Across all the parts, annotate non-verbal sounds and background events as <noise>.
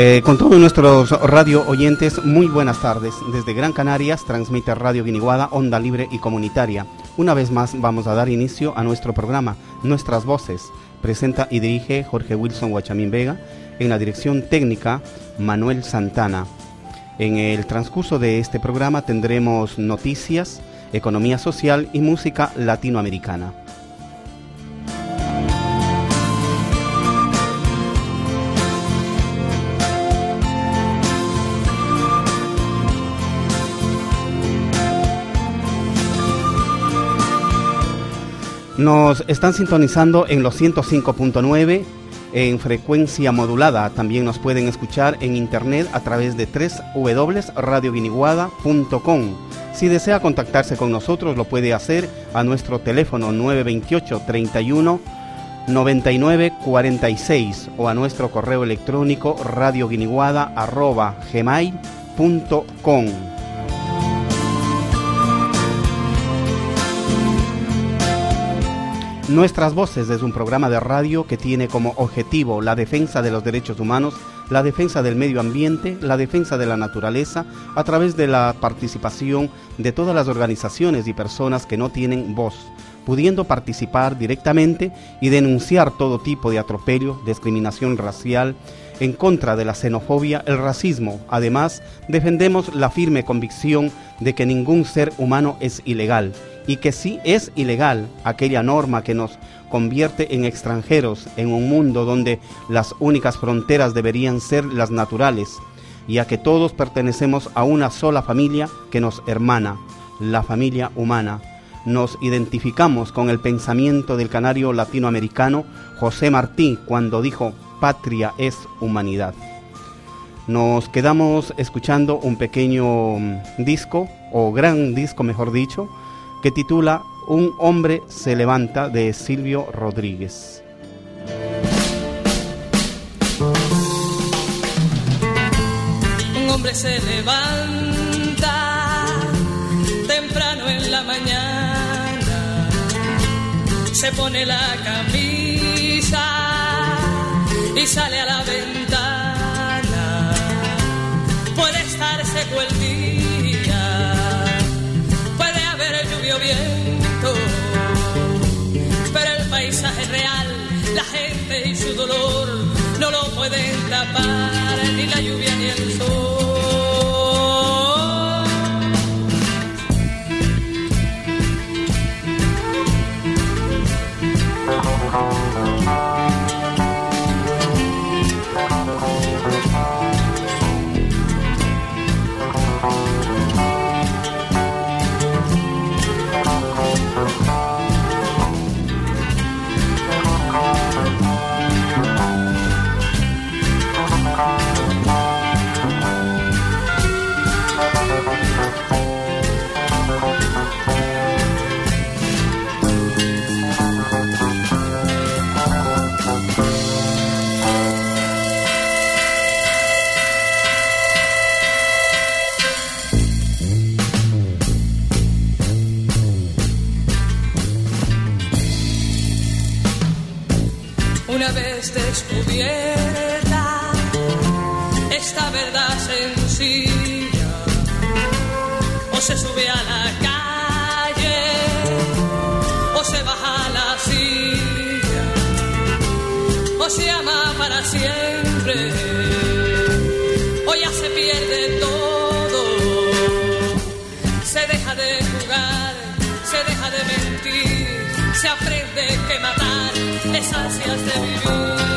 Eh, con todos nuestros radio oyentes, muy buenas tardes. Desde Gran Canarias transmite Radio Guiniguada, Onda Libre y Comunitaria. Una vez más vamos a dar inicio a nuestro programa, Nuestras Voces. Presenta y dirige Jorge Wilson Guachamín Vega. En la dirección técnica, Manuel Santana. En el transcurso de este programa tendremos noticias, economía social y música latinoamericana. Nos están sintonizando en los 105.9 en frecuencia modulada. También nos pueden escuchar en internet a través de www.radioguiniguada.com. Si desea contactarse con nosotros lo puede hacer a nuestro teléfono 928 31 99 46 o a nuestro correo electrónico radioguiniguada.gmail.com. Nuestras Voces es un programa de radio que tiene como objetivo la defensa de los derechos humanos, la defensa del medio ambiente, la defensa de la naturaleza, a través de la participación de todas las organizaciones y personas que no tienen voz, pudiendo participar directamente y denunciar todo tipo de atropello, discriminación racial, en contra de la xenofobia, el racismo. Además, defendemos la firme convicción de que ningún ser humano es ilegal y que sí es ilegal aquella norma que nos convierte en extranjeros en un mundo donde las únicas fronteras deberían ser las naturales, ya que todos pertenecemos a una sola familia que nos hermana, la familia humana. Nos identificamos con el pensamiento del canario latinoamericano José Martí cuando dijo patria es humanidad. Nos quedamos escuchando un pequeño mm, disco, o gran disco mejor dicho, que titula Un hombre se levanta de Silvio Rodríguez. Un hombre se levanta temprano en la mañana, se pone la camisa y sale a la ventana. Y su dolor no lo pueden tapar ni la lluvia ni el sol. Descubierta esta verdad sencilla, o se sube a la calle o se baja a la silla, o se ama para siempre, o ya se pierde todo, se deja de jugar, se deja de mentir, se aprende que matar es ansias de vivir.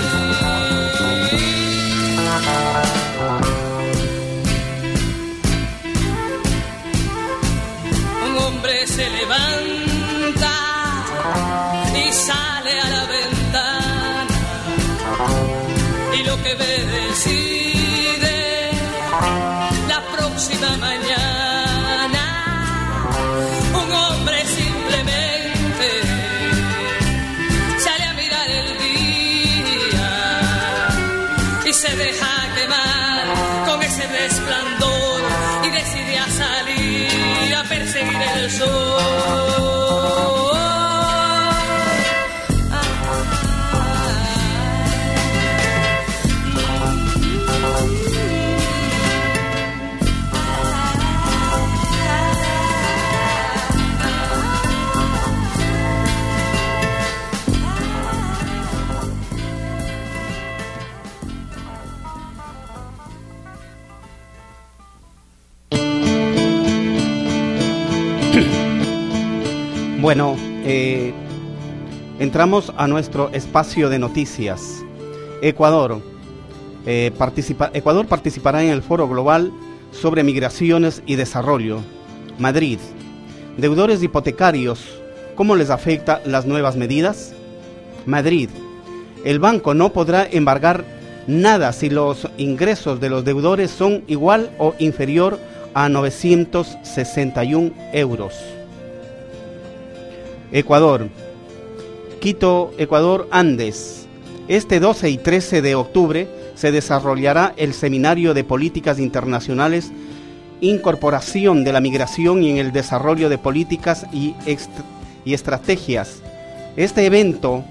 Eh, entramos a nuestro espacio de noticias. Ecuador. Eh, participa Ecuador participará en el Foro Global sobre Migraciones y Desarrollo. Madrid. Deudores hipotecarios. ¿Cómo les afecta las nuevas medidas? Madrid. El banco no podrá embargar nada si los ingresos de los deudores son igual o inferior a 961 euros. Ecuador. Quito, Ecuador, Andes. Este 12 y 13 de octubre se desarrollará el Seminario de Políticas Internacionales, Incorporación de la Migración y en el Desarrollo de Políticas y, y Estrategias. Este evento,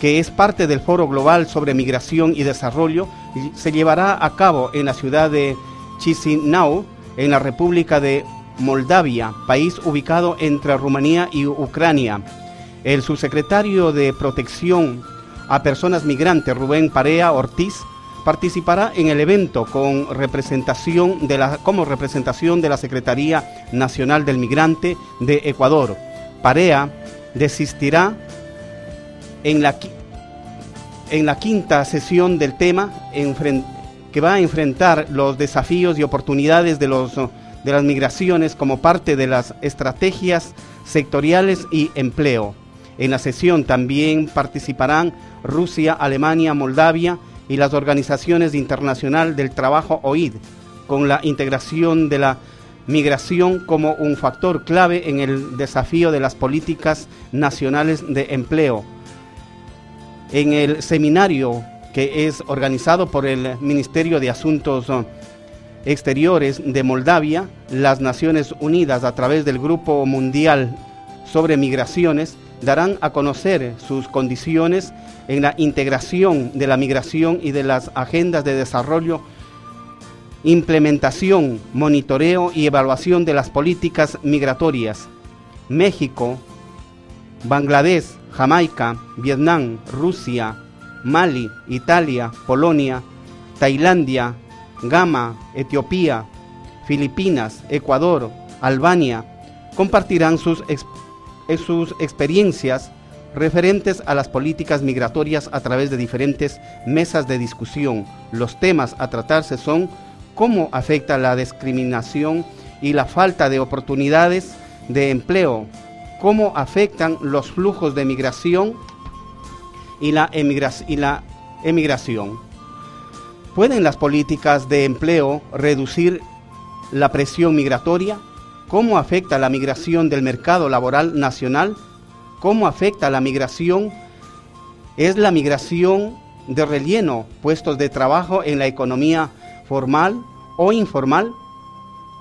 que es parte del Foro Global sobre Migración y Desarrollo, se llevará a cabo en la ciudad de Chisinau, en la República de Moldavia, país ubicado entre Rumanía y Ucrania. El subsecretario de Protección a Personas Migrantes, Rubén Parea Ortiz, participará en el evento con representación de la, como representación de la Secretaría Nacional del Migrante de Ecuador. Parea desistirá en la, en la quinta sesión del tema que va a enfrentar los desafíos y oportunidades de los de las migraciones como parte de las estrategias sectoriales y empleo. En la sesión también participarán Rusia, Alemania, Moldavia y las organizaciones internacionales del trabajo OID, con la integración de la migración como un factor clave en el desafío de las políticas nacionales de empleo. En el seminario que es organizado por el Ministerio de Asuntos Exteriores de Moldavia, las Naciones Unidas a través del Grupo Mundial sobre Migraciones darán a conocer sus condiciones en la integración de la migración y de las agendas de desarrollo, implementación, monitoreo y evaluación de las políticas migratorias. México, Bangladesh, Jamaica, Vietnam, Rusia, Mali, Italia, Polonia, Tailandia, Gama, Etiopía, Filipinas, Ecuador, Albania, compartirán sus, sus experiencias referentes a las políticas migratorias a través de diferentes mesas de discusión. Los temas a tratarse son cómo afecta la discriminación y la falta de oportunidades de empleo, cómo afectan los flujos de migración y la emigración. ¿Pueden las políticas de empleo reducir la presión migratoria? ¿Cómo afecta la migración del mercado laboral nacional? ¿Cómo afecta la migración? ¿Es la migración de relleno puestos de trabajo en la economía formal o informal?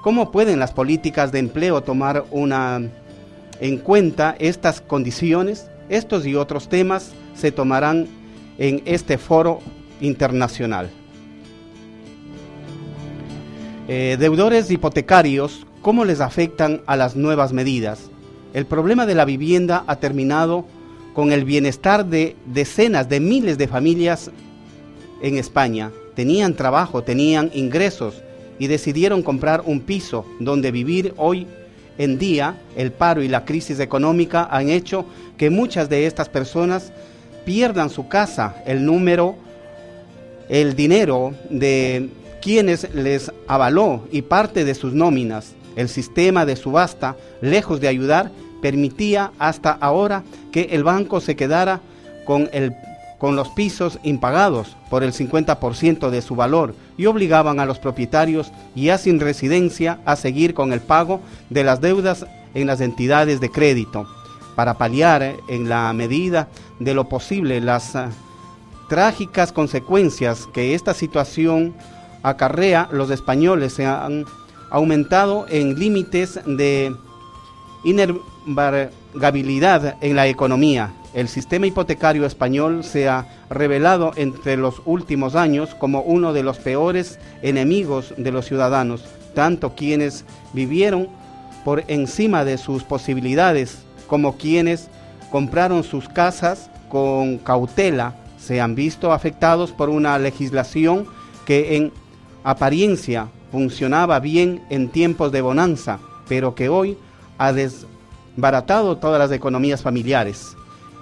¿Cómo pueden las políticas de empleo tomar una, en cuenta estas condiciones? Estos y otros temas se tomarán en este foro internacional. Eh, deudores hipotecarios, ¿cómo les afectan a las nuevas medidas? El problema de la vivienda ha terminado con el bienestar de decenas de miles de familias en España. Tenían trabajo, tenían ingresos y decidieron comprar un piso donde vivir hoy en día. El paro y la crisis económica han hecho que muchas de estas personas pierdan su casa, el número, el dinero de quienes les avaló y parte de sus nóminas. El sistema de subasta, lejos de ayudar, permitía hasta ahora que el banco se quedara con, el, con los pisos impagados por el 50% de su valor y obligaban a los propietarios ya sin residencia a seguir con el pago de las deudas en las entidades de crédito. Para paliar en la medida de lo posible las ah, trágicas consecuencias que esta situación acarrea, los españoles se han aumentado en límites de inervariabilidad en la economía. El sistema hipotecario español se ha revelado entre los últimos años como uno de los peores enemigos de los ciudadanos, tanto quienes vivieron por encima de sus posibilidades como quienes compraron sus casas con cautela se han visto afectados por una legislación que en apariencia funcionaba bien en tiempos de bonanza, pero que hoy ha desbaratado todas las economías familiares.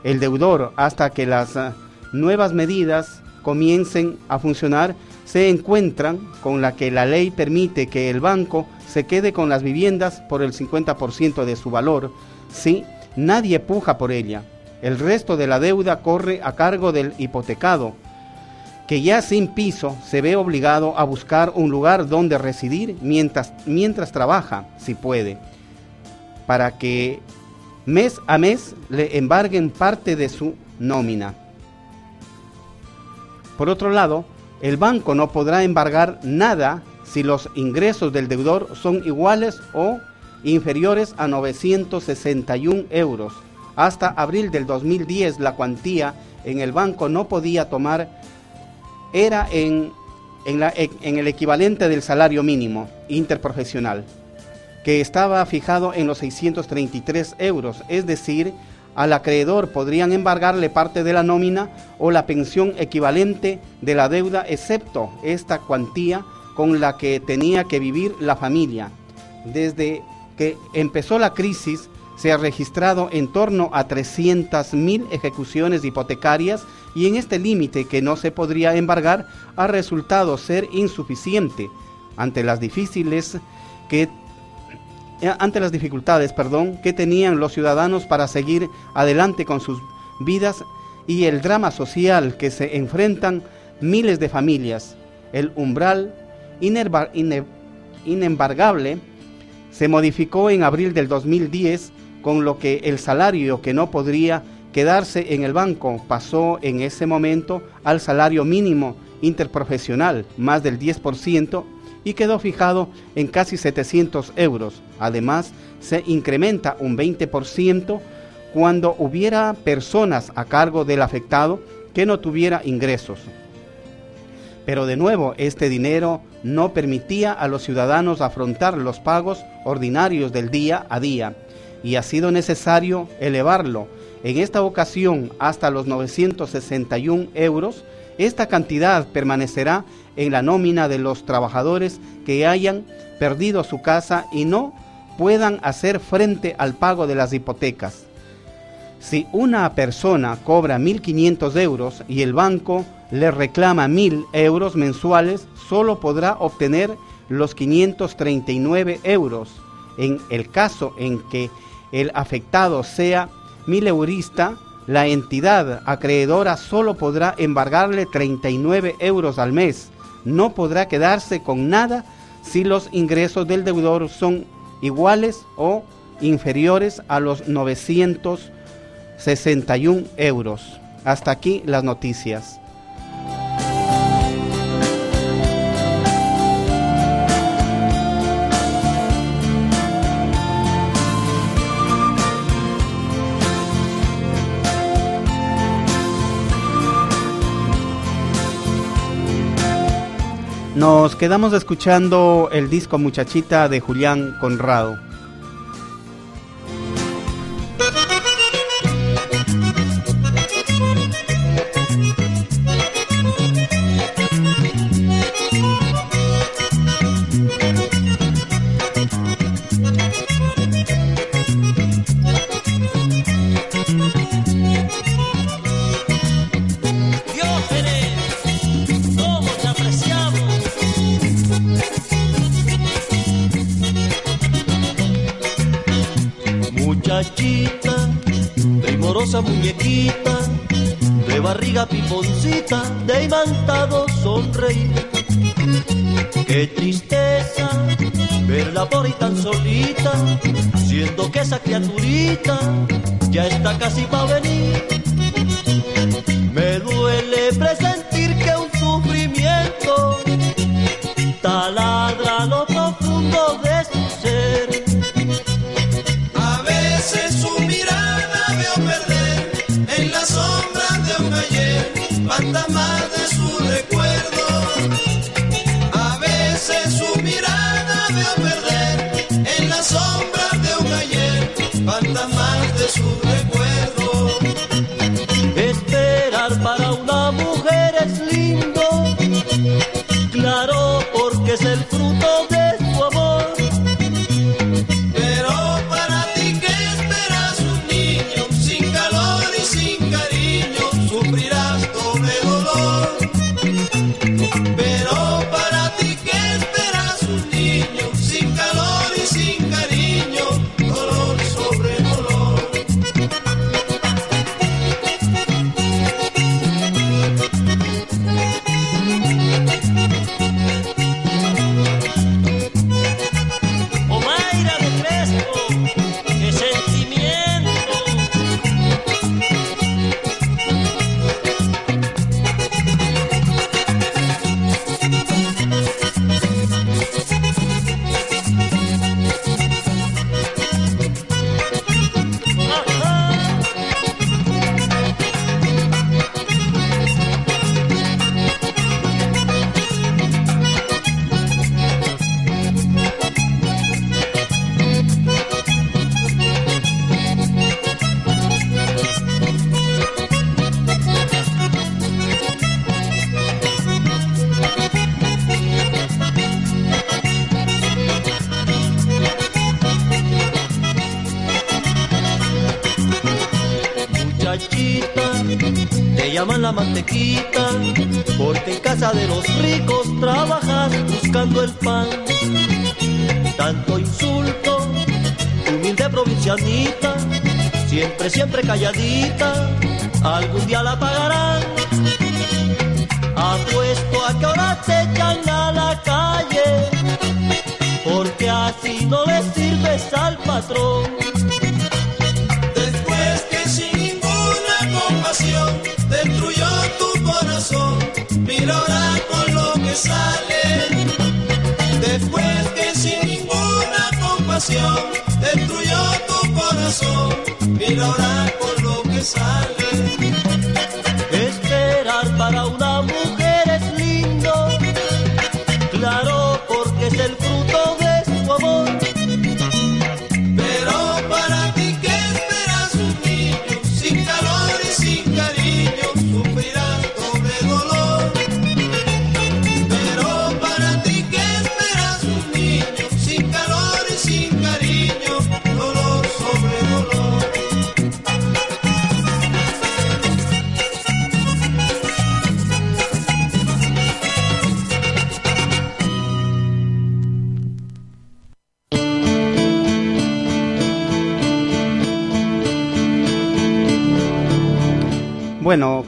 El deudor, hasta que las uh, nuevas medidas comiencen a funcionar, se encuentran con la que la ley permite que el banco se quede con las viviendas por el 50% de su valor, si nadie puja por ella. El resto de la deuda corre a cargo del hipotecado, que ya sin piso se ve obligado a buscar un lugar donde residir mientras, mientras trabaja, si puede, para que mes a mes le embarguen parte de su nómina. Por otro lado, el banco no podrá embargar nada si los ingresos del deudor son iguales o inferiores a 961 euros. Hasta abril del 2010 la cuantía en el banco no podía tomar era en, el equivalente del salario mínimo interprofesional, que estaba fijado en los 633 euros, es decir, al acreedor podrían embargarle parte de la nómina o la pensión equivalente de la deuda, excepto esta cuantía con la que tenía que vivir la familia. Desde que empezó la crisis, se ha registrado en torno a 300.000 ejecuciones hipotecarias y en este límite que no se podría embargar ha resultado ser insuficiente ante las difíciles que eh, ante las dificultades, perdón, que tenían los ciudadanos para seguir adelante con sus vidas y el drama social que se enfrentan miles de familias. El umbral inembargable se modificó en abril del 2010 con lo que el salario que no podría quedarse en el banco pasó en ese momento al salario mínimo interprofesional, más del 10%, y quedó fijado en casi 700 euros. Además, se incrementa un 20% cuando hubiera personas a cargo del afectado que no tuviera ingresos. Pero de nuevo, este dinero no permitía a los ciudadanos afrontar los pagos ordinarios del día a día y ha sido necesario elevarlo en esta ocasión hasta los 961 euros. Esta cantidad permanecerá en la nómina de los trabajadores que hayan perdido su casa y no puedan hacer frente al pago de las hipotecas. Si una persona cobra 1.500 euros y el banco le reclama 1.000 euros mensuales, solo podrá obtener los 539 euros. En el caso en que el afectado sea mil eurista, la entidad acreedora solo podrá embargarle 39 euros al mes. No podrá quedarse con nada si los ingresos del deudor son iguales o inferiores a los 961 euros. Hasta aquí las noticias. Nos quedamos escuchando el disco Muchachita de Julián Conrado. Ahí tan solita, siendo que esa criaturita ya está casi para venir. Me duele presentir que un sufrimiento taladra lo profundo de su ser. A veces su mirada veo perder en la sombra de un ayer más la mantequita, porque en casa de los ricos trabajas buscando el pan. Tanto insulto, humilde provincianita, siempre, siempre calladita, algún día la pagarán. Apuesto a que ahora te echan a la calle, porque así no le sirves al patrón. Después que sin ninguna compasión destruyó tu corazón, mira ahora con lo que sale.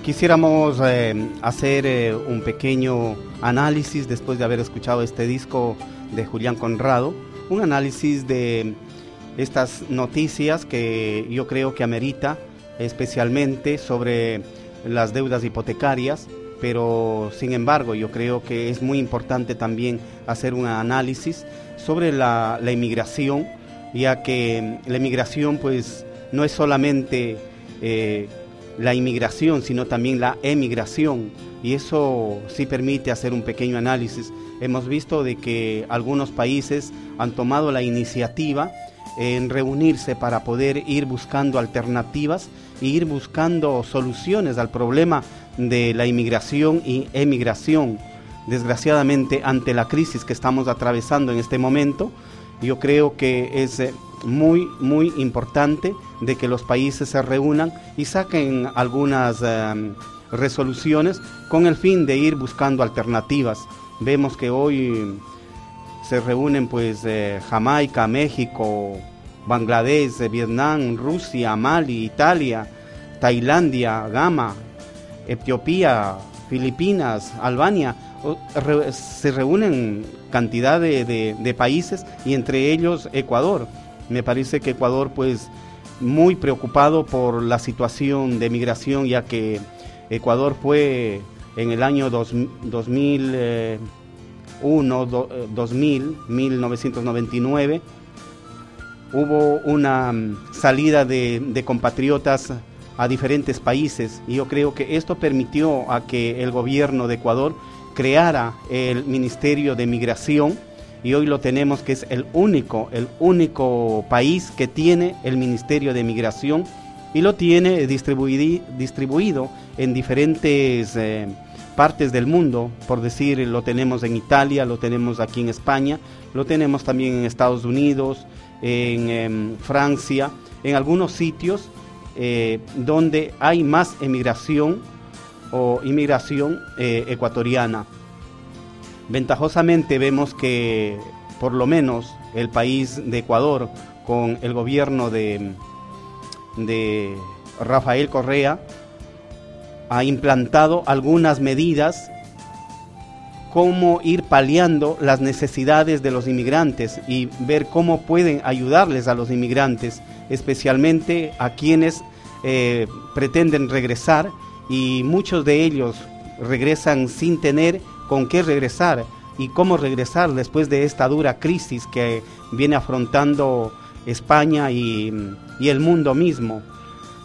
Quisiéramos eh, hacer eh, un pequeño análisis después de haber escuchado este disco de Julián Conrado, un análisis de estas noticias que yo creo que amerita especialmente sobre las deudas hipotecarias, pero sin embargo yo creo que es muy importante también hacer un análisis sobre la, inmigración, ya que la inmigración pues no es solamente eh, la inmigración, sino también la emigración. Y eso sí permite hacer un pequeño análisis. Hemos visto de que algunos países han tomado la iniciativa en reunirse para poder ir buscando alternativas e ir buscando soluciones al problema de la inmigración y emigración. Desgraciadamente, ante la crisis que estamos atravesando en este momento, yo creo que es eh, muy, muy importante de que los países se reúnan y saquen algunas eh, resoluciones con el fin de ir buscando alternativas. Vemos que hoy se reúnen pues eh, Jamaica, México, Bangladesh, eh, Vietnam, Rusia, Mali, Italia, Tailandia, Gama, Etiopía, Filipinas, Albania. Se reúnen cantidad de países y entre ellos Ecuador. Me parece que Ecuador pues muy preocupado por la situación de migración ya que Ecuador fue en el año dos, 2001, do- eh, 2000, 1999 hubo una mm, salida de compatriotas a diferentes países. Y yo creo que esto permitió a que el gobierno de Ecuador creara el Ministerio de Migración y hoy lo tenemos que es el único, el único país que tiene el Ministerio de Migración y lo tiene distribuido en diferentes eh, partes del mundo, por decir, lo tenemos en Italia, lo tenemos aquí en España, lo tenemos también en Estados Unidos, en em, Francia, en algunos sitios eh, donde hay más emigración o inmigración eh, ecuatoriana. Ventajosamente vemos que por lo menos el país de Ecuador con el gobierno de, de Rafael Correa ha implantado algunas medidas cómo ir paliando las necesidades de los inmigrantes y ver cómo pueden ayudarles a los inmigrantes, especialmente a quienes eh, pretenden regresar y muchos de ellos regresan sin tener con qué regresar y cómo regresar después de esta dura crisis que viene afrontando España y, el mundo mismo.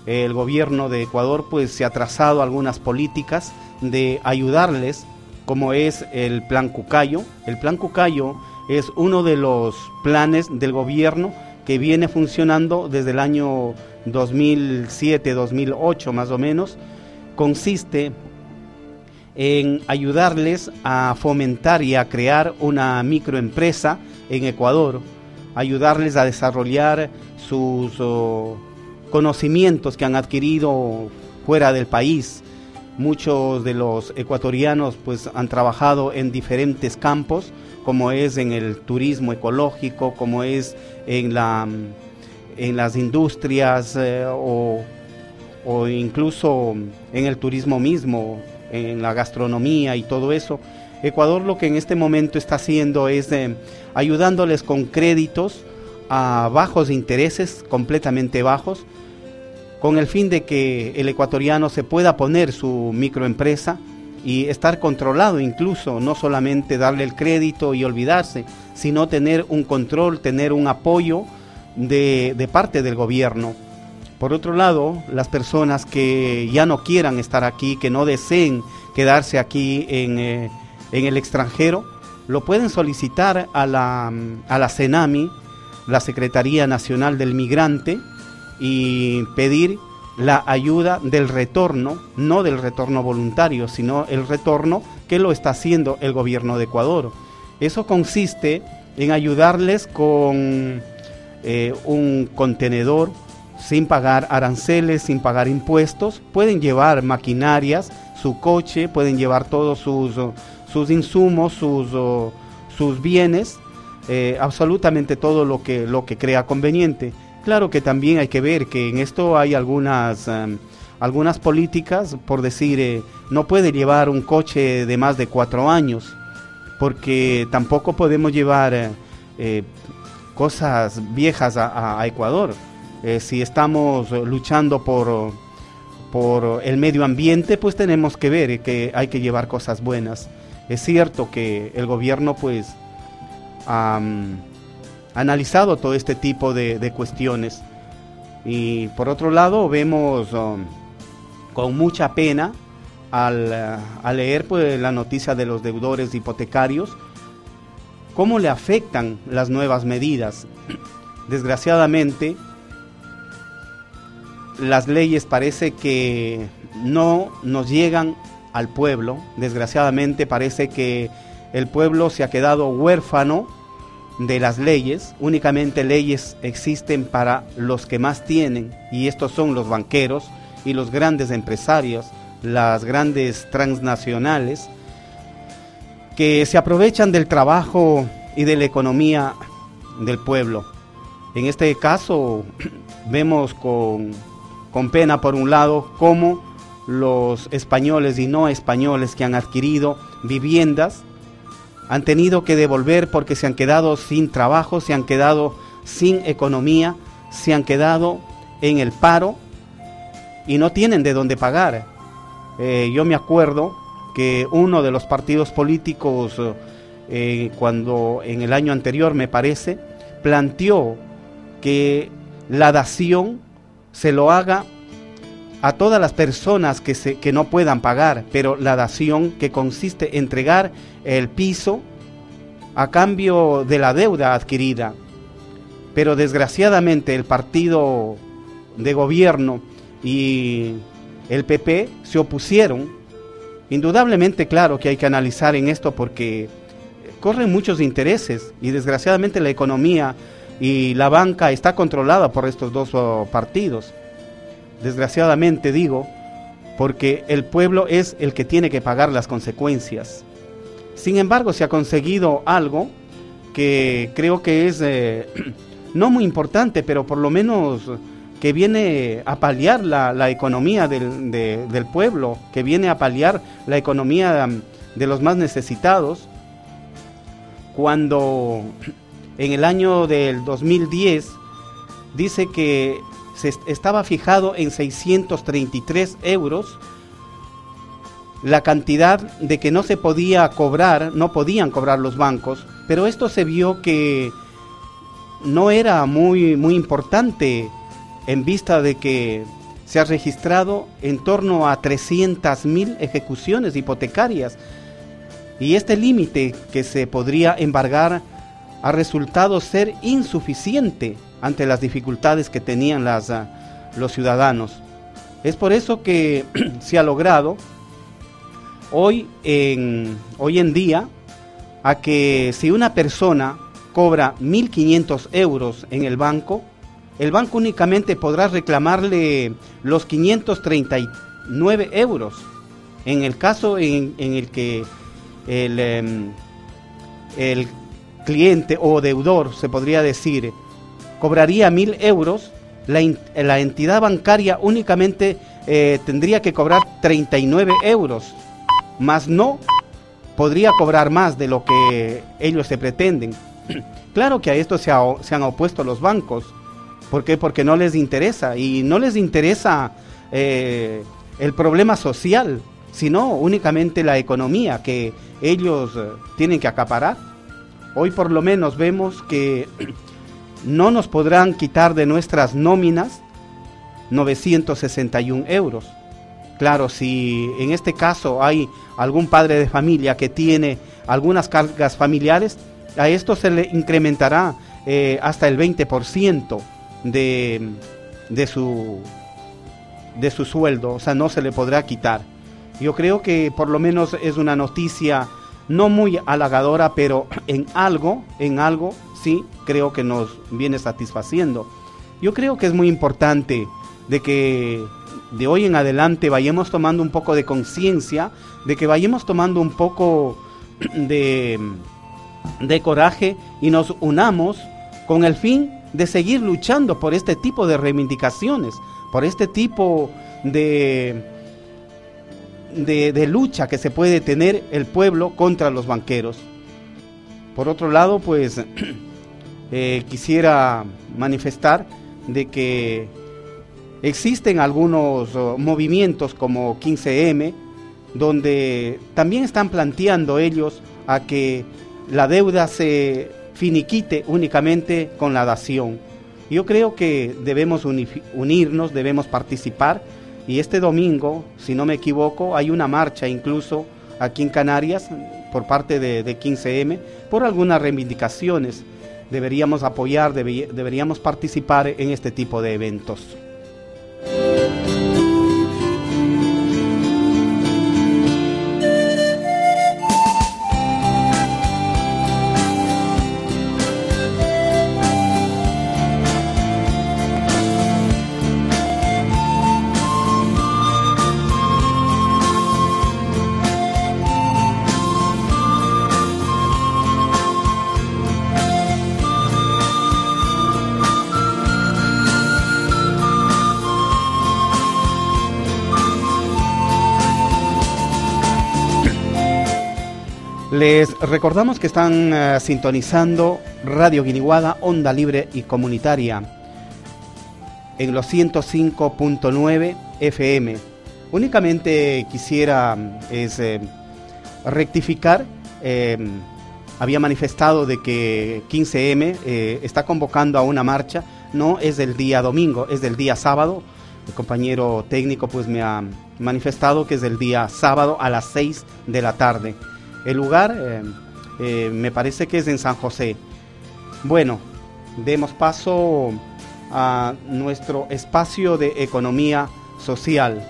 El gobierno de Ecuador pues se ha trazado algunas políticas de ayudarles como es el plan Cucayo. El plan Cucayo es uno de los planes del gobierno que viene funcionando desde el año 2007-2008 más o menos. Consiste en ayudarles a fomentar y a crear una microempresa en Ecuador, ayudarles a desarrollar sus oh, conocimientos que han adquirido fuera del país. Muchos de los ecuatorianos pues han trabajado en diferentes campos, como es en el turismo ecológico, como es en, la, en las industrias eh, o, o incluso en el turismo mismo, en la gastronomía y todo eso. Ecuador lo que en este momento está haciendo es eh, ayudándoles con créditos a bajos intereses, completamente bajos, con el fin de que el ecuatoriano se pueda poner su microempresa y estar controlado incluso, no solamente darle el crédito y olvidarse, sino tener un control, tener un apoyo de, de parte del gobierno. Por otro lado, las personas que ya no quieran estar aquí, que no deseen quedarse aquí en, eh, en el extranjero, lo pueden solicitar a la, a la CENAMI, la Secretaría Nacional del Migrante, y pedir la ayuda del retorno, no del retorno voluntario, sino el retorno que lo está haciendo el gobierno de Ecuador. Eso consiste en ayudarles con eh, un contenedor sin pagar aranceles, sin pagar impuestos. Pueden llevar maquinarias, su coche, pueden llevar todos sus, sus insumos, sus, sus bienes, eh, absolutamente todo lo que, lo que crea conveniente. Claro que también hay que ver que en esto hay algunas, em, algunas políticas, por decir, eh, no puede llevar un coche de más de cuatro años, porque tampoco podemos llevar eh, cosas viejas a Ecuador. Si estamos luchando por, por el medio ambiente, pues tenemos que ver que hay que llevar cosas buenas. Es cierto que el gobierno, pues, analizado todo este tipo de, cuestiones. Y por otro lado, vemos um, con mucha pena al, uh, leer pues, la noticia de los deudores hipotecarios, cómo le afectan las nuevas medidas. <clears throat> Desgraciadamente, las leyes parece que no nos llegan al pueblo. Desgraciadamente parece que el pueblo se ha quedado huérfano de las leyes, únicamente leyes existen para los que más tienen, y estos son los banqueros y los grandes empresarios, las grandes transnacionales, que se aprovechan del trabajo y de la economía del pueblo. En este caso <clears throat> vemos con, con pena, por un lado, cómo los españoles y no españoles que han adquirido viviendas han tenido que devolver porque se han quedado sin trabajo, se han quedado sin economía, se han quedado en el paro y no tienen de dónde pagar. Eh, yo me acuerdo que uno de los partidos políticos, eh, cuando en el año anterior me parece, planteó que la dación se lo haga a todas las personas que, se, que no puedan pagar, pero la dación que consiste en entregar el piso a cambio de la deuda adquirida. Pero desgraciadamente el partido de gobierno y el PP se opusieron. Indudablemente, claro que hay que analizar en esto porque corren muchos intereses y desgraciadamente la economía y la banca está controlada por estos dos oh, partidos desgraciadamente digo, porque el pueblo es el que tiene que pagar las consecuencias. Sin embargo, se ha conseguido algo que creo que es eh, <clears throat> no muy importante, pero por lo menos que viene a paliar la, economía del, del, pueblo, que viene a paliar la economía de los más necesitados. Cuando <clears throat> en el año del 2010 dice que estaba fijado en 633 euros la cantidad de que no se podía cobrar, no podían cobrar los bancos, pero esto se vio que no era muy, muy importante en vista de que se ha registrado en torno a 300 mil ejecuciones hipotecarias. Y este límite que se podría embargar ha resultado ser insuficiente ante las dificultades que tenían ah, los ciudadanos. Es por eso que <clears throat> se ha logrado hoy en, hoy en día a que si una persona cobra 1.500 euros en el banco, el banco únicamente podrá reclamarle los 530 9 euros. En el caso en, el que el, em, el cliente o deudor, se podría decir, cobraría mil euros, la, entidad bancaria únicamente eh, tendría que cobrar 39 euros, más no podría cobrar más de lo que ellos se pretenden. <clears throat> claro que a esto se, se, han opuesto los bancos. ¿Por qué? Porque no les interesa. Y no les interesa eh, el problema social, sino únicamente la economía que ellos eh, tienen que acaparar. Hoy por lo menos vemos que no nos podrán quitar de nuestras nóminas 961 euros. Claro, si en este caso hay algún padre de familia que tiene algunas cargas familiares, a esto se le incrementará eh, hasta el 20% de, de, su, de su sueldo, o sea, no se le podrá quitar. Yo creo que por lo menos es una noticia no muy halagadora, pero en algo, en algo, sí, creo que nos viene satisfaciendo. Yo creo que es muy importante de que de hoy en adelante vayamos tomando un poco de conciencia, de que vayamos tomando un poco de, de coraje y nos unamos con el fin de seguir luchando por este tipo de reivindicaciones, por este tipo de, de, lucha que se puede tener el pueblo contra los banqueros. Por otro lado, pues <clears throat> eh, quisiera manifestar de que Existen algunos oh, movimientos como 15M, donde también están planteando ellos a que la deuda se finiquite únicamente con la dación. Yo creo que debemos unirnos, debemos participar y este domingo, si no me equivoco, hay una marcha incluso aquí en Canarias por parte de, 15M por algunas reivindicaciones. Deberíamos apoyar, deberíamos participar en este tipo de eventos. Les recordamos que están eh, sintonizando Radio Guiniguada, Onda Libre y Comunitaria, en los 105.9 FM. Únicamente quisiera eh, rectificar, em, había manifestado de que 15M eh, está convocando a una marcha, no es del día domingo, es del día sábado. El compañero técnico pues me ha manifestado que es del día sábado a las 6 de la tarde. El lugar eh, eh, me parece que es en San José. Bueno, demos paso a nuestro espacio de economía social.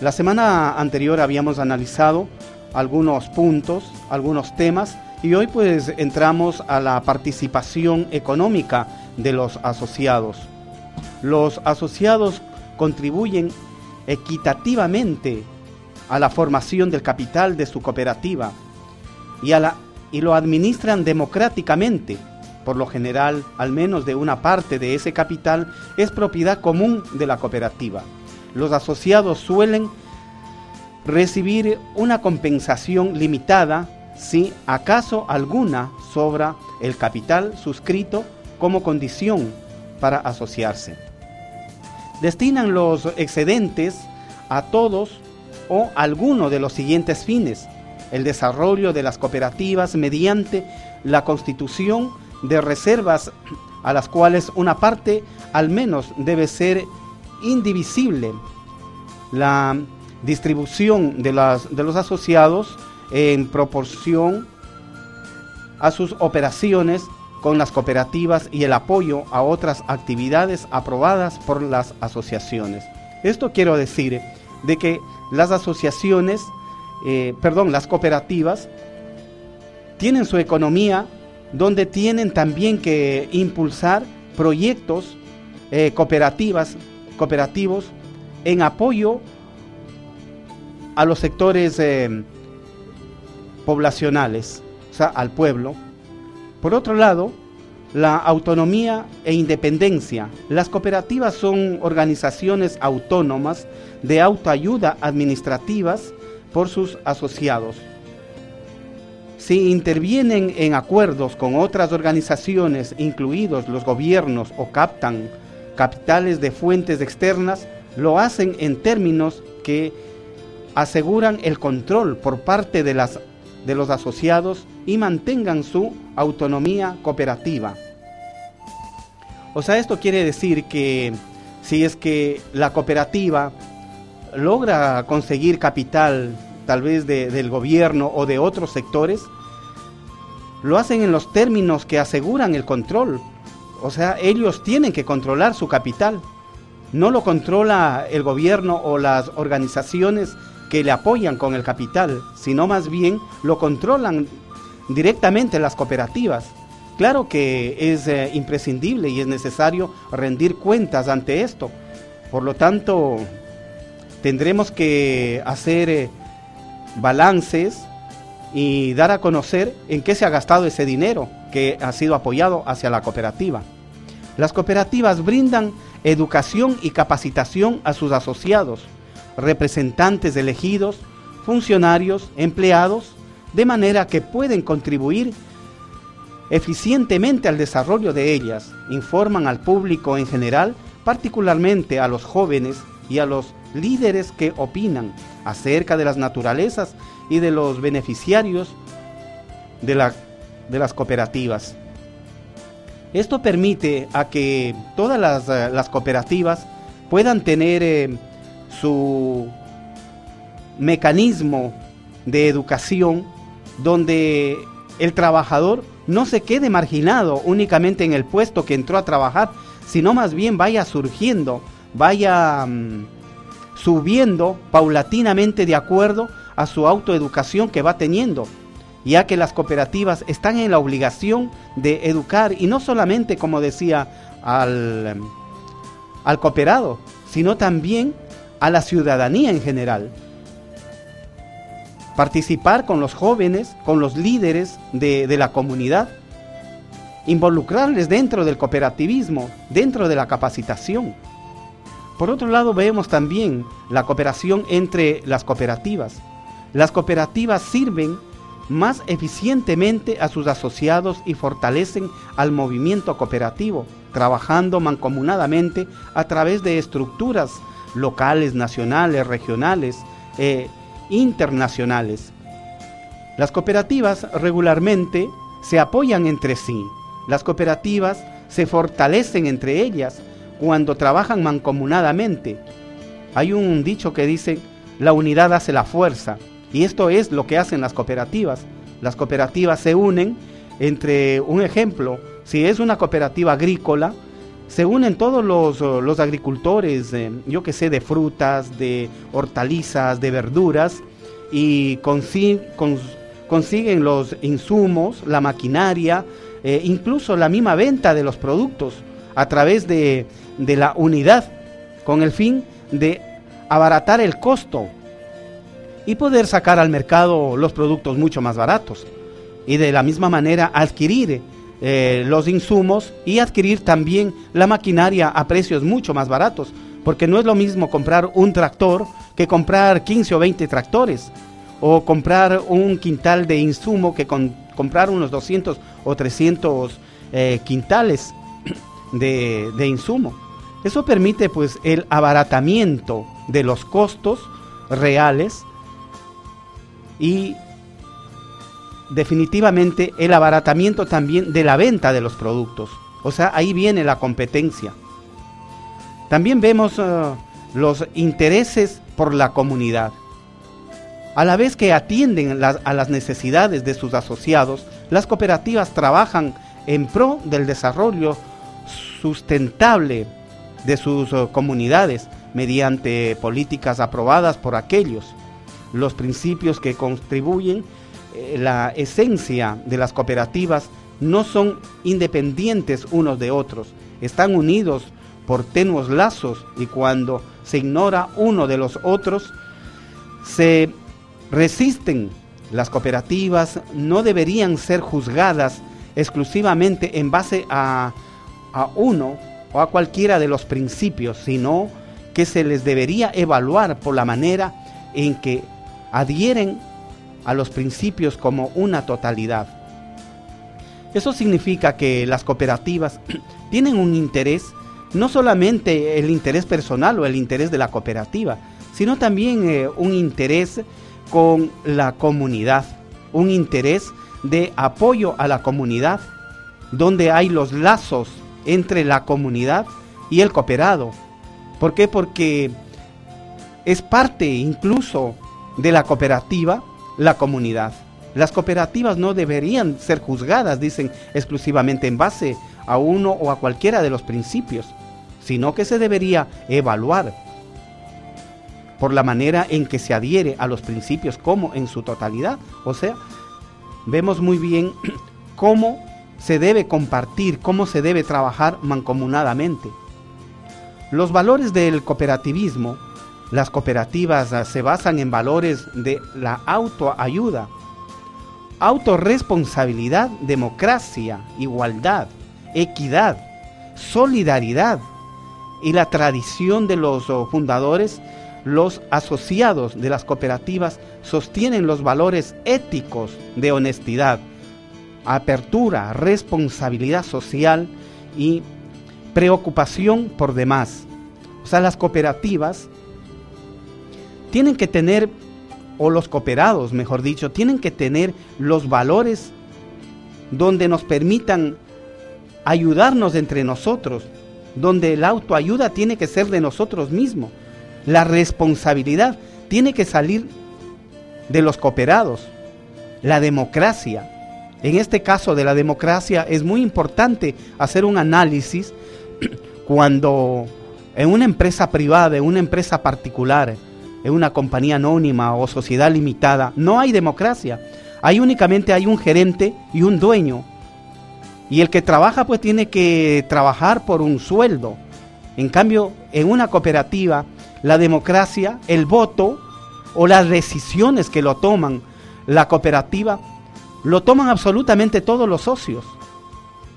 La semana anterior habíamos analizado algunos puntos, algunos temas y hoy pues entramos a la participación económica de los asociados. Los asociados contribuyen equitativamente a la formación del capital de su cooperativa y, a la, y lo administran democráticamente. Por lo general, al menos de una parte de ese capital es propiedad común de la cooperativa. Los asociados suelen recibir una compensación limitada si acaso alguna sobra el capital suscrito como condición para asociarse. Destinan los excedentes a todos o alguno de los siguientes fines. El desarrollo de las cooperativas mediante la constitución de reservas a las cuales una parte al menos debe ser indivisible. La distribución de, las, de los asociados en proporción a sus operaciones con las cooperativas y el apoyo a otras actividades aprobadas por las asociaciones. Esto quiero decir de que las asociaciones, eh, perdón, las cooperativas, tienen su economía donde tienen también que impulsar proyectos eh, cooperativas, cooperativos en apoyo a los sectores eh, poblacionales, o sea, al pueblo. Por otro lado, la autonomía e independencia. Las cooperativas son organizaciones autónomas de autoayuda administrativas por sus asociados. Si intervienen en acuerdos con otras organizaciones, incluidos los gobiernos, o captan capitales de fuentes externas, lo hacen en términos que aseguran el control por parte de, las, de los asociados y mantengan su autonomía cooperativa. O sea, esto quiere decir que si es que la cooperativa logra conseguir capital tal vez del gobierno o de otros sectores, lo hacen en los términos que aseguran el control. O sea, ellos tienen que controlar su capital. No lo controla el gobierno o las organizaciones que le apoyan con el capital, sino más bien lo controlan directamente las cooperativas. Claro que es eh, imprescindible y es necesario rendir cuentas ante esto. Por lo tanto, tendremos que hacer eh, balances y dar a conocer en qué se ha gastado ese dinero que ha sido apoyado hacia la cooperativa. Las cooperativas brindan educación y capacitación a sus asociados, representantes elegidos, funcionarios, empleados, de manera que pueden contribuir eficientemente al desarrollo de ellas, informan al público en general, particularmente a los jóvenes y a los líderes que opinan acerca de las naturalezas y de los beneficiarios de, la, de las cooperativas. Esto permite a que todas las, eh, cooperativas puedan tener eh, su mecanismo de educación donde el trabajador no se quede marginado únicamente en el puesto que entró a trabajar, sino más bien vaya surgiendo, vaya mm, subiendo paulatinamente de acuerdo a su autoeducación que va teniendo, ya que las cooperativas están en la obligación de educar y no solamente, como decía, al, al cooperado, sino también a la ciudadanía en general participar con los jóvenes, con los líderes de, la comunidad, involucrarles dentro del cooperativismo, dentro de la capacitación. Por otro lado, vemos también la cooperación entre las cooperativas. Las cooperativas sirven más eficientemente a sus asociados y fortalecen al movimiento cooperativo, trabajando mancomunadamente a través de estructuras locales, nacionales, regionales, eh, internacionales. Las cooperativas regularmente se apoyan entre sí. Las cooperativas se fortalecen entre ellas cuando trabajan mancomunadamente. Hay un dicho que dice, la unidad hace la fuerza. Y esto es lo que hacen las cooperativas. Las cooperativas se unen entre, un ejemplo, si es una cooperativa agrícola, se unen todos los, agricultores, yo que sé, de frutas, de hortalizas, de verduras, y consiguen los insumos, la maquinaria, eh, incluso la misma venta de los productos a través de, de la unidad, con el fin de abaratar el costo y poder sacar al mercado los productos mucho más baratos. Y de la misma manera adquirir eh, los insumos y adquirir también la maquinaria a precios mucho más baratos, porque no es lo mismo comprar un tractor que comprar 15 o 20 tractores, o comprar un quintal de insumo que comprar unos 200 o 300 eh, quintales <clears throat> de, de insumo. Eso permite pues el abaratamiento de los costos reales y definitivamente el abaratamiento también de la venta de los productos. O sea, ahí viene la competencia. También vemos eh, los intereses por la comunidad. A la vez que atienden a las necesidades de sus asociados, las cooperativas trabajan en pro del desarrollo sustentable de sus eh, comunidades mediante políticas aprobadas por aquellos. Los principios que contribuyen eh, la esencia de las cooperativas no son independientes unos de otros, están unidos por tenuos lazos y cuando se ignora uno de los otros, se resisten. Las cooperativas no deberían ser juzgadas exclusivamente en base a, a uno o a cualquiera de los principios, sino que se les debería evaluar por la manera en que adhieren a los principios como una totalidad. Eso significa que las cooperativas <clears throat> tienen un interés, no solamente el interés personal o el interés de la cooperativa, sino también eh, un interés con la comunidad, un interés de apoyo a la comunidad, donde hay los lazos entre la comunidad y el cooperado. ¿Por qué? Porque es parte incluso de la cooperativa la comunidad. Las cooperativas no deberían ser juzgadas, dicen, exclusivamente en base a uno o a cualquiera de los principios, sino que se debería evaluar por la manera en que se adhiere a los principios como en su totalidad. O sea, vemos muy bien <clears throat> cómo se debe compartir, cómo se debe trabajar mancomunadamente. Los valores del cooperativismo, las cooperativas ah, se basan en valores de la autoayuda, autorresponsabilidad, democracia, igualdad, equidad, solidaridad y la tradición de los oh, fundadores los asociados de las cooperativas sostienen los valores éticos de honestidad, apertura, responsabilidad social y preocupación por demás. O sea, las cooperativas tienen que tener, o los cooperados, mejor dicho, tienen que tener los valores donde nos permitan ayudarnos entre nosotros, donde la autoayuda tiene que ser de nosotros mismos la responsabilidad tiene que salir de los cooperados. La democracia. En este caso de la democracia es muy importante hacer un análisis <clears throat> cuando en una empresa privada, en una empresa particular, en una compañía anónima o sociedad limitada, no hay democracia. Hay únicamente hay un gerente y un dueño. Y el que trabaja pues tiene que trabajar por un sueldo. En cambio, en una cooperativa la democracia, el voto o las decisiones que lo toman la cooperativa, lo toman absolutamente todos los socios.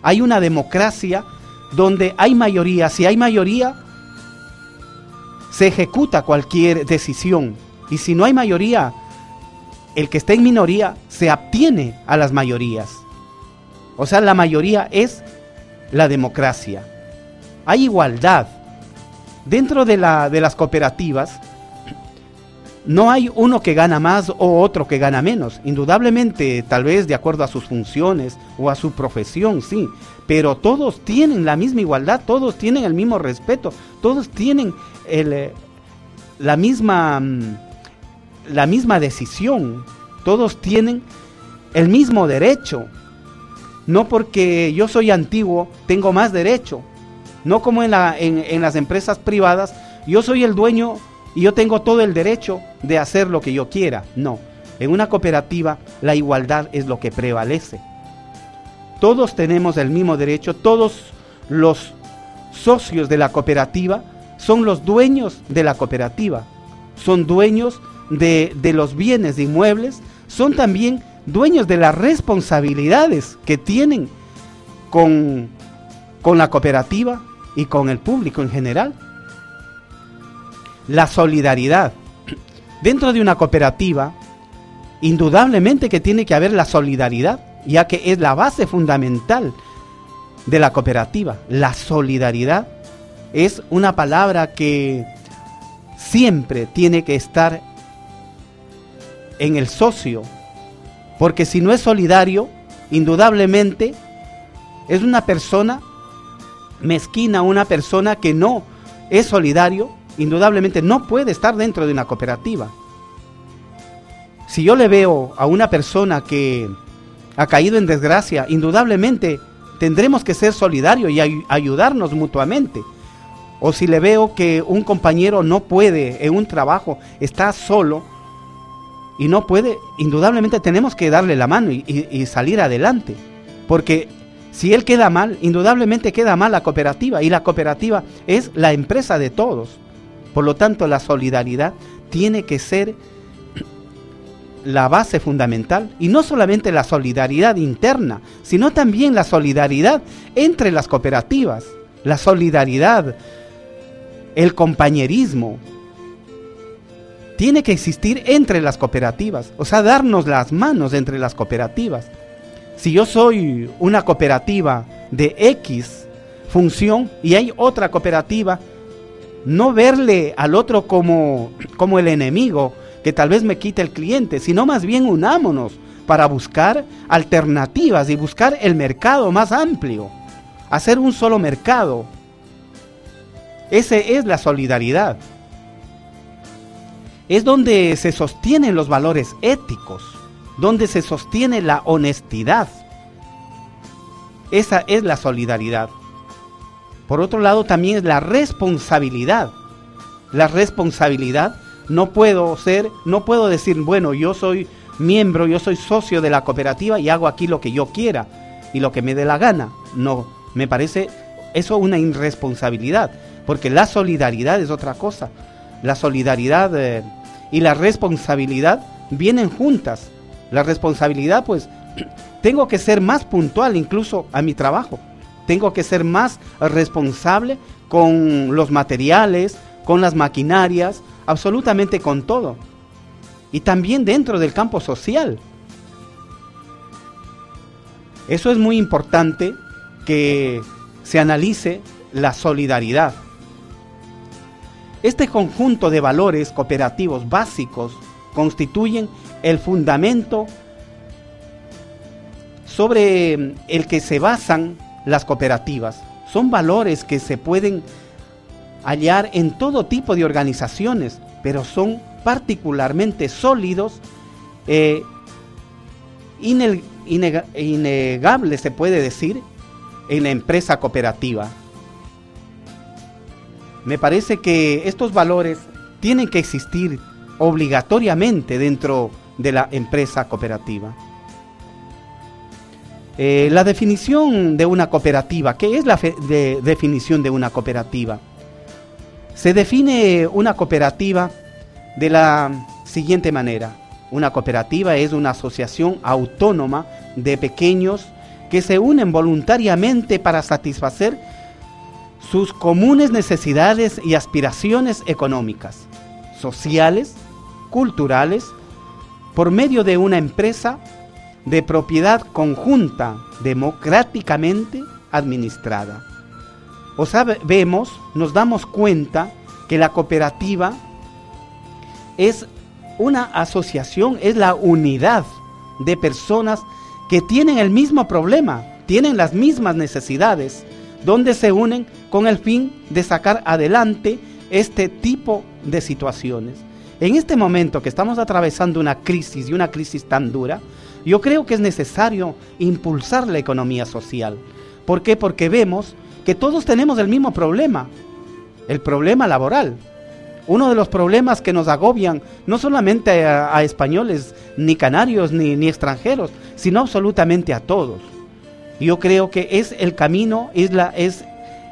Hay una democracia donde hay mayoría. Si hay mayoría, se ejecuta cualquier decisión. Y si no hay mayoría, el que está en minoría se abstiene a las mayorías. O sea, la mayoría es la democracia. Hay igualdad. Dentro de, la, de las cooperativas, no hay uno que gana más o otro que gana menos. Indudablemente, tal vez de acuerdo a sus funciones o a su profesión, sí. Pero todos tienen la misma igualdad, todos tienen el mismo respeto, todos tienen eh, la, misma, mm, la misma decisión, todos tienen el mismo derecho. No porque yo soy antiguo, tengo más derecho. No como en, la, en, las empresas privadas, yo soy el dueño y yo tengo todo el derecho de hacer lo que yo quiera. No, en una cooperativa la igualdad es lo que prevalece. Todos tenemos el mismo derecho, todos los socios de la cooperativa son los dueños de la cooperativa, son dueños de, de los bienes de inmuebles, son también dueños de las responsabilidades que tienen con, con la cooperativa, y con el público en general. La solidaridad. Dentro de una cooperativa, indudablemente que tiene que haber la solidaridad, ya que es la base fundamental de la cooperativa. La solidaridad es una palabra que siempre tiene que estar en el socio, porque si no es solidario, indudablemente es una persona mezquina una persona que no es solidario, indudablemente no puede estar dentro de una cooperativa. Si yo le veo a una persona que ha caído en desgracia, indudablemente tendremos que ser solidarios y ayudarnos mutuamente. O si le veo que un compañero no puede en un trabajo, está solo y no puede, indudablemente tenemos que darle la mano y, y salir adelante. Porque si él queda mal, indudablemente queda mal la cooperativa y la cooperativa es la empresa de todos. Por lo tanto, la solidaridad tiene que ser la base fundamental y no solamente la solidaridad interna, sino también la solidaridad entre las cooperativas, la solidaridad, el compañerismo. Tiene que existir entre las cooperativas, o sea, darnos las manos entre las cooperativas. Si yo soy una cooperativa de X función y hay otra cooperativa, no verle al otro como, como el enemigo que tal vez me quite el cliente, sino más bien unámonos para buscar alternativas y buscar el mercado más amplio, hacer un solo mercado. Ese es la solidaridad. Es donde se sostienen los valores éticos, donde se sostiene la honestidad. Esa es la solidaridad. Por otro lado, también es la responsabilidad. La responsabilidad no puedo ser, no puedo decir, bueno, yo soy miembro, yo soy socio de la cooperativa y hago aquí lo que yo quiera y lo que me dé la gana. No, me parece eso una irresponsabilidad, porque la solidaridad es otra cosa. La solidaridad eh, y la responsabilidad vienen juntas. La responsabilidad, pues, <clears throat> tengo que ser más puntual incluso a mi trabajo. Tengo que ser más responsable con los materiales, con las maquinarias, absolutamente con todo. Y también dentro del campo social. Eso es muy importante que se analice la solidaridad. Este conjunto de valores cooperativos básicos constituyen el fundamento sobre el que se basan las cooperativas. Son valores que se pueden hallar en todo tipo de organizaciones, pero son particularmente sólidos, eh, innegable se puede decir, en la empresa cooperativa. Me parece que estos valores tienen que existir obligatoriamente dentro de la empresa cooperativa. Eh, la definición de una cooperativa, ¿qué es la definición de una cooperativa? Se define una cooperativa de la siguiente manera. Una cooperativa es una asociación autónoma de pequeños que se unen voluntariamente para satisfacer sus comunes necesidades y aspiraciones económicas, sociales, culturales, por medio de una empresa de propiedad conjunta democráticamente administrada. O sea, vemos, nos damos cuenta que la cooperativa es una asociación, es la unidad de personas que tienen el mismo problema, tienen las mismas necesidades, donde se unen con el fin de sacar adelante este tipo de situaciones. En este momento que estamos atravesando una crisis y una crisis tan dura, yo creo que es necesario impulsar la economía social. ¿Por qué? Porque vemos que todos tenemos el mismo problema, el problema laboral. Uno de los problemas que nos agobian no solamente a, españoles, ni canarios, ni, ni, extranjeros, sino absolutamente a todos. Yo creo que es el camino, es, la, es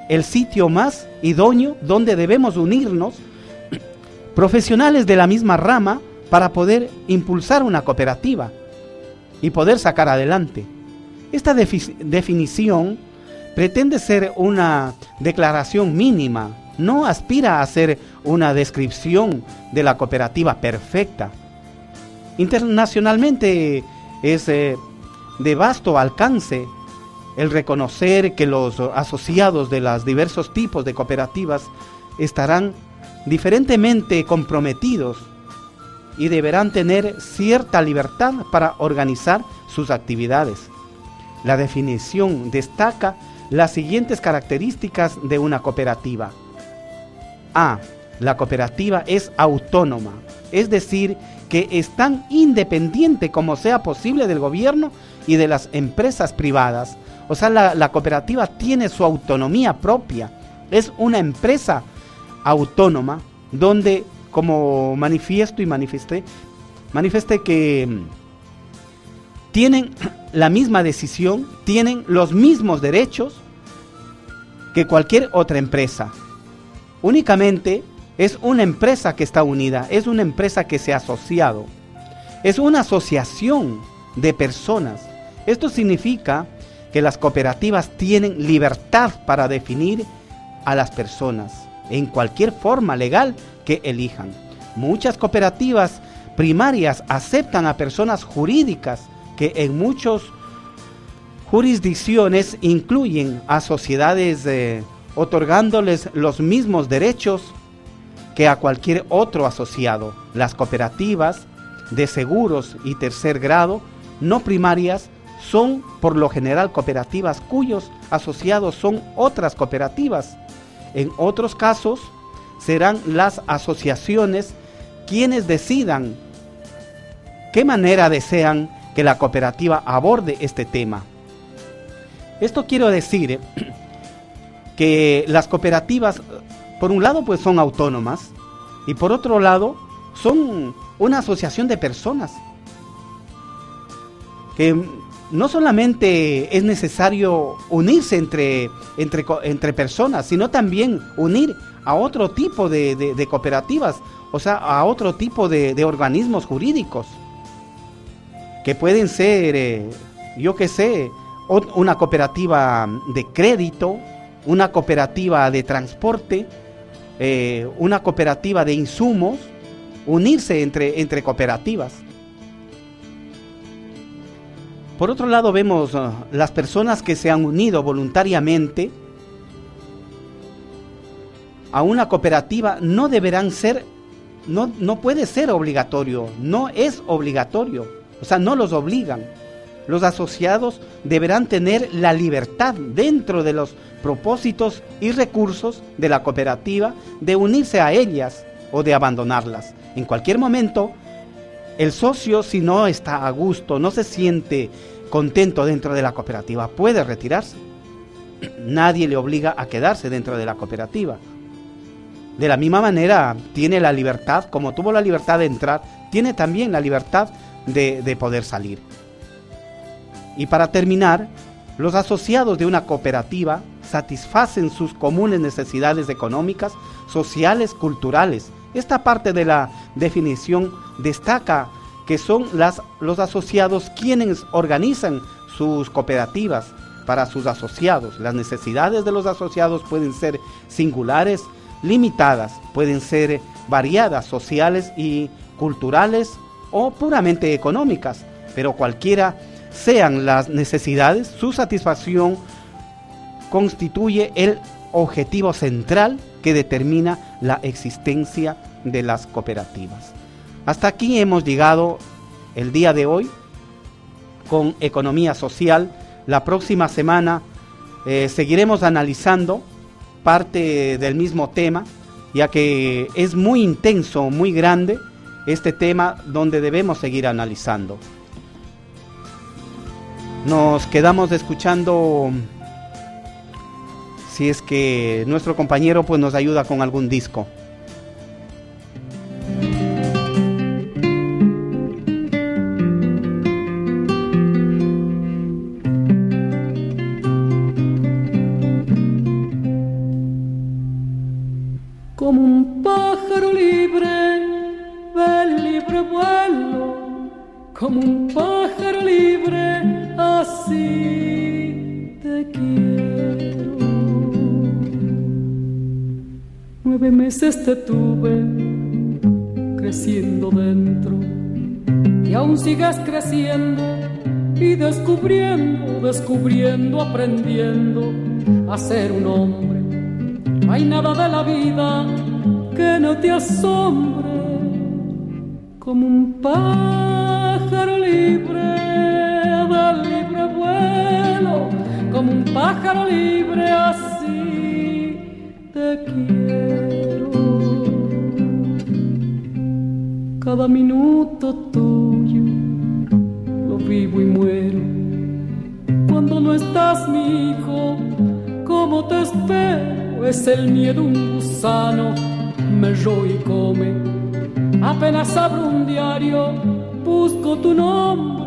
el sitio más idóneo donde debemos unirnos, <clears throat> profesionales de la misma rama, para poder impulsar una cooperativa y poder sacar adelante. Esta definición pretende ser una declaración mínima, no aspira a ser una descripción de la cooperativa perfecta. Internacionalmente es eh, de vasto alcance el reconocer que los asociados de los diversos tipos de cooperativas estarán diferentemente comprometidos y deberán tener cierta libertad para organizar sus actividades. La definición destaca las siguientes características de una cooperativa. A. La cooperativa es autónoma, es decir, que es tan independiente como sea posible del gobierno y de las empresas privadas. O sea, la, cooperativa tiene su autonomía propia. Es una empresa autónoma donde, como manifiesto y manifesté, manifesté que mm, tienen la misma decisión, tienen los mismos derechos que cualquier otra empresa. Únicamente es una empresa que está unida, es una empresa que se ha asociado. es una asociación de personas. Esto significa que las cooperativas tienen libertad para definir a las personas en cualquier forma legal que elijan. Muchas cooperativas primarias aceptan a personas jurídicas que en muchas jurisdicciones incluyen a sociedades eh, otorgándoles los mismos derechos que a cualquier otro asociado. Las cooperativas de seguros y tercer grado no primarias son por lo general cooperativas cuyos asociados son otras cooperativas. En otros casos serán las asociaciones quienes decidan qué manera desean que la cooperativa aborde este tema. Esto quiero decir <clears throat> que las cooperativas, por un lado, pues son autónomas y por otro lado, son una asociación de personas. Que no solamente es necesario unirse entre, entre, entre personas, sino también unir a otro tipo de, cooperativas, o sea, a otro tipo de, organismos jurídicos, que pueden ser, eh, yo qué sé, una cooperativa de crédito, una cooperativa de transporte, eh, una cooperativa de insumos, unirse entre, entre cooperativas. Por otro lado vemos uh, las personas que se han unido voluntariamente a una cooperativa no deberán ser, no, no puede ser obligatorio, no es obligatorio, o sea, no los obligan. Los asociados deberán tener la libertad dentro de los propósitos y recursos de la cooperativa de unirse a ellas o de abandonarlas. En cualquier momento, el socio, si no está a gusto, no se siente contento dentro de la cooperativa, puede retirarse. Nadie le obliga a quedarse dentro de la cooperativa. De la misma manera, tiene la libertad, como tuvo la libertad de entrar, tiene también la libertad de, poder salir. Y para terminar, los asociados de una cooperativa satisfacen sus comunes necesidades económicas, sociales, culturales. Esta parte de la definición destaca que son las, los asociados quienes organizan sus cooperativas para sus asociados. Las necesidades de los asociados pueden ser singulares, limitadas, pueden ser variadas, sociales y culturales o puramente económicas, pero cualquiera sean las necesidades, su satisfacción constituye el objetivo central que determina la existencia de las cooperativas. Hasta aquí hemos llegado el día de hoy con economía social. La próxima semana eh, seguiremos analizando parte del mismo tema, ya que es muy intenso, muy grande este tema donde debemos seguir analizando. Nos quedamos escuchando si es que nuestro compañero pues nos ayuda con algún disco. Te tuve creciendo dentro y aún sigas creciendo y descubriendo, descubriendo, aprendiendo a ser un hombre. No hay nada de la vida que no te asombre como un pájaro libre vuelo, como un pájaro libre así te quiero. cada minuto tuyo lo vivo y muero. Cuando no estás, mi hijo, como te espero? Es el miedo un gusano, me roba y come. Apenas abro un diario, busco tu nombre,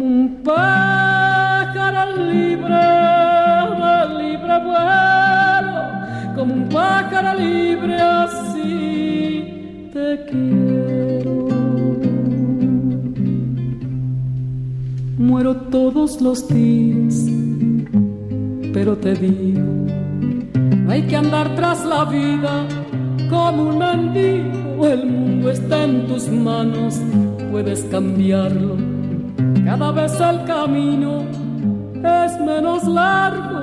como un pájaro libre, libre vuelo, como un pájaro libre así te quiero. Muero todos los días, pero te digo, hay que andar tras la vida como un mendigo. El mundo está en tus manos, puedes cambiarlo cada vez el camino es menos largo,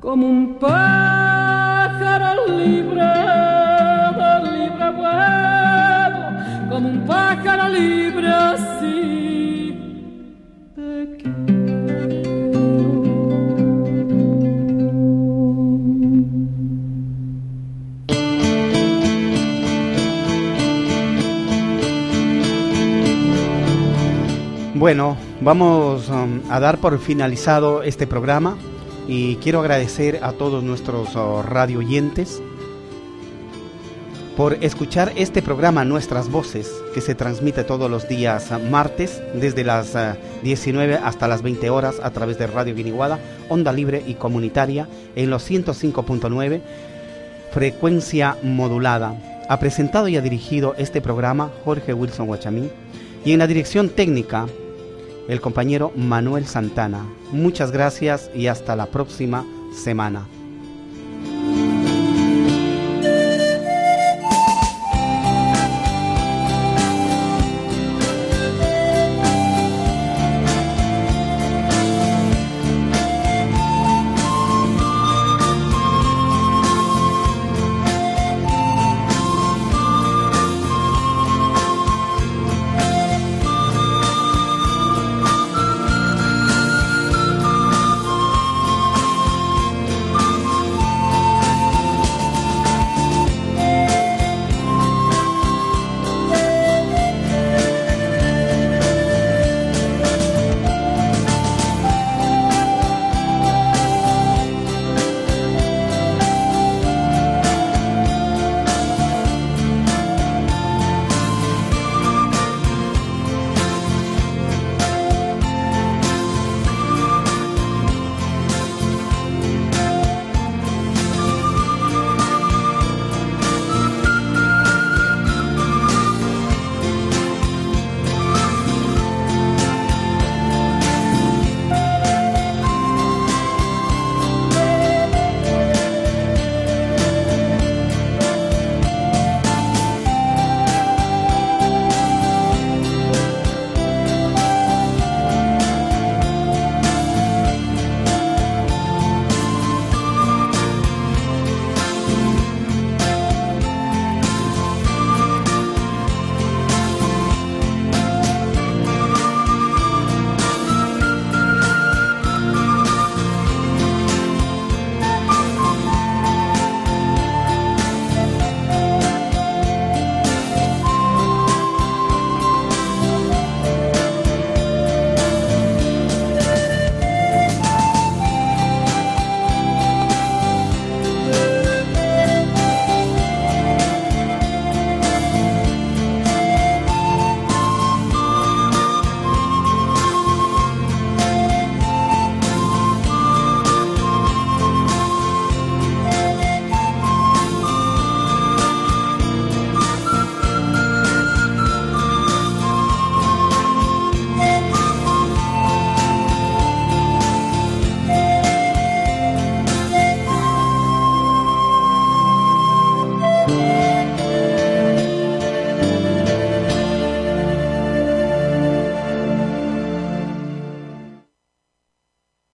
como un pájaro libre, libre vuelo, como un pájaro libre así. Bueno, vamos um, a dar por finalizado este programa y quiero agradecer a todos nuestros uh, radio oyentes por escuchar este programa Nuestras Voces, que se transmite todos los días uh, martes desde las uh, 19 hasta las 20 horas a través de Radio Guiniguada, onda libre y comunitaria en los 105.9, frecuencia modulada. Ha presentado y ha dirigido este programa Jorge Wilson Guachamín y en la dirección técnica el compañero Manuel Santana. Muchas gracias y hasta la próxima semana.